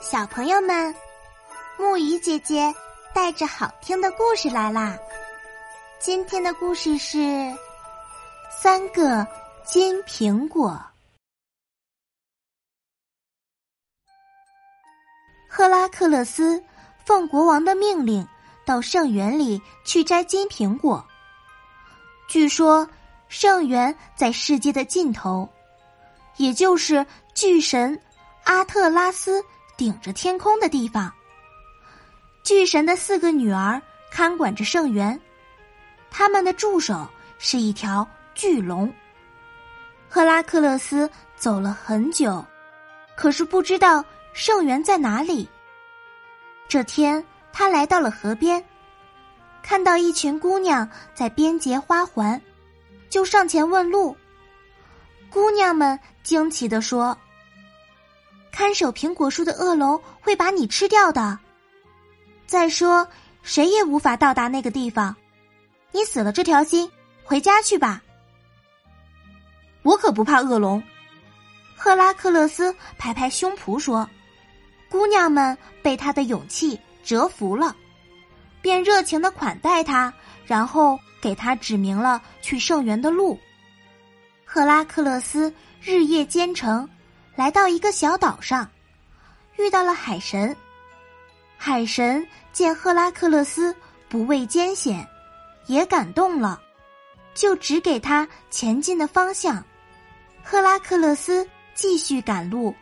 小朋友们，木鱼姐姐带着好听的故事来啦！今天的故事是三个金苹果。赫拉克勒斯奉国王的命令到圣园里去摘金苹果。据说圣园在世界的尽头，也就是巨神阿特拉斯。顶着天空的地方，巨神的四个女儿看管着圣园，他们的助手是一条巨龙。赫拉克勒斯走了很久，可是不知道圣园在哪里。这天，他来到了河边，看到一群姑娘在编结花环，就上前问路。姑娘们惊奇地说。看守苹果树的恶龙会把你吃掉的。再说，谁也无法到达那个地方。你死了这条心，回家去吧。我可不怕恶龙。赫拉克勒斯拍拍胸脯说：“姑娘们被他的勇气折服了，便热情的款待他，然后给他指明了去圣园的路。”赫拉克勒斯日夜兼程。来到一个小岛上，遇到了海神。海神见赫拉克勒斯不畏艰险，也感动了，就指给他前进的方向。赫拉克勒斯继续赶路，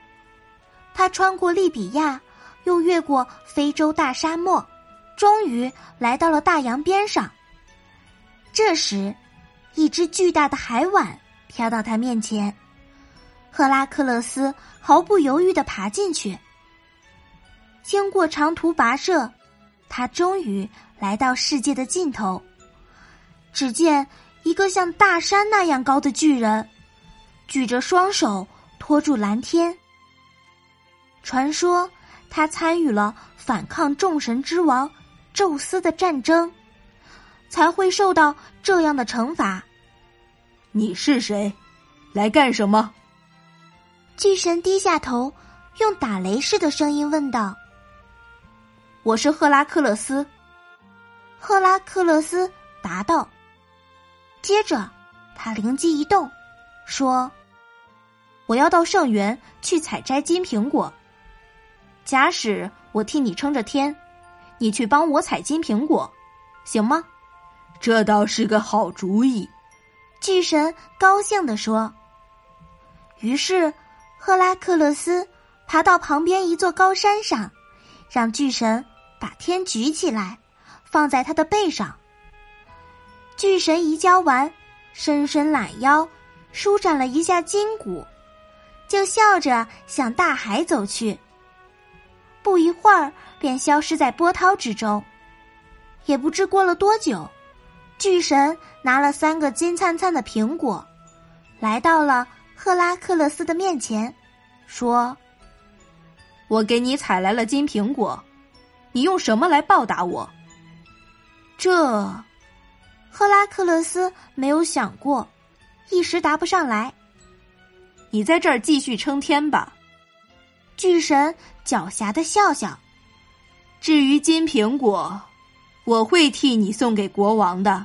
他穿过利比亚，又越过非洲大沙漠，终于来到了大洋边上。这时，一只巨大的海碗飘到他面前。赫拉克勒斯毫不犹豫的爬进去。经过长途跋涉，他终于来到世界的尽头。只见一个像大山那样高的巨人，举着双手托住蓝天。传说他参与了反抗众神之王宙斯的战争，才会受到这样的惩罚。你是谁？来干什么？巨神低下头，用打雷似的声音问道：“我是赫拉克勒斯。”赫拉克勒斯答道。接着，他灵机一动，说：“我要到圣园去采摘金苹果。假使我替你撑着天，你去帮我采金苹果，行吗？”这倒是个好主意。”巨神高兴地说。于是。赫拉克勒斯爬到旁边一座高山上，让巨神把天举起来，放在他的背上。巨神移交完，伸伸懒腰，舒展了一下筋骨，就笑着向大海走去。不一会儿，便消失在波涛之中。也不知过了多久，巨神拿了三个金灿灿的苹果，来到了。赫拉克勒斯的面前，说：“我给你采来了金苹果，你用什么来报答我？”这，赫拉克勒斯没有想过，一时答不上来。你在这儿继续撑天吧。巨神狡黠的笑笑。至于金苹果，我会替你送给国王的。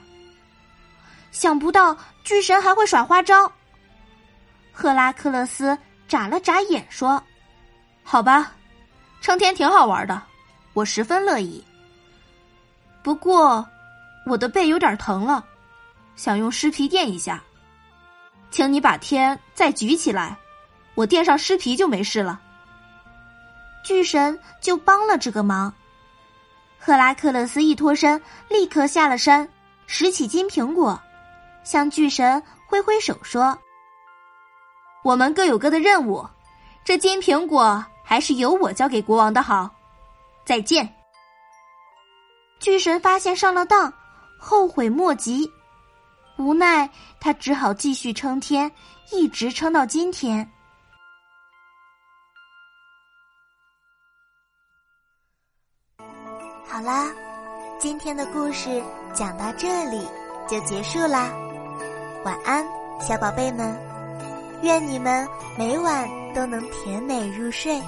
想不到巨神还会耍花招。赫拉克勒斯眨了眨眼，说：“好吧，撑天挺好玩的，我十分乐意。不过，我的背有点疼了，想用尸皮垫一下。请你把天再举起来，我垫上尸皮就没事了。”巨神就帮了这个忙。赫拉克勒斯一脱身，立刻下了山，拾起金苹果，向巨神挥挥手说。我们各有各的任务，这金苹果还是由我交给国王的好。再见。巨神发现上了当，后悔莫及，无奈他只好继续撑天，一直撑到今天。好啦，今天的故事讲到这里就结束啦，晚安，小宝贝们。愿你们每晚都能甜美入睡。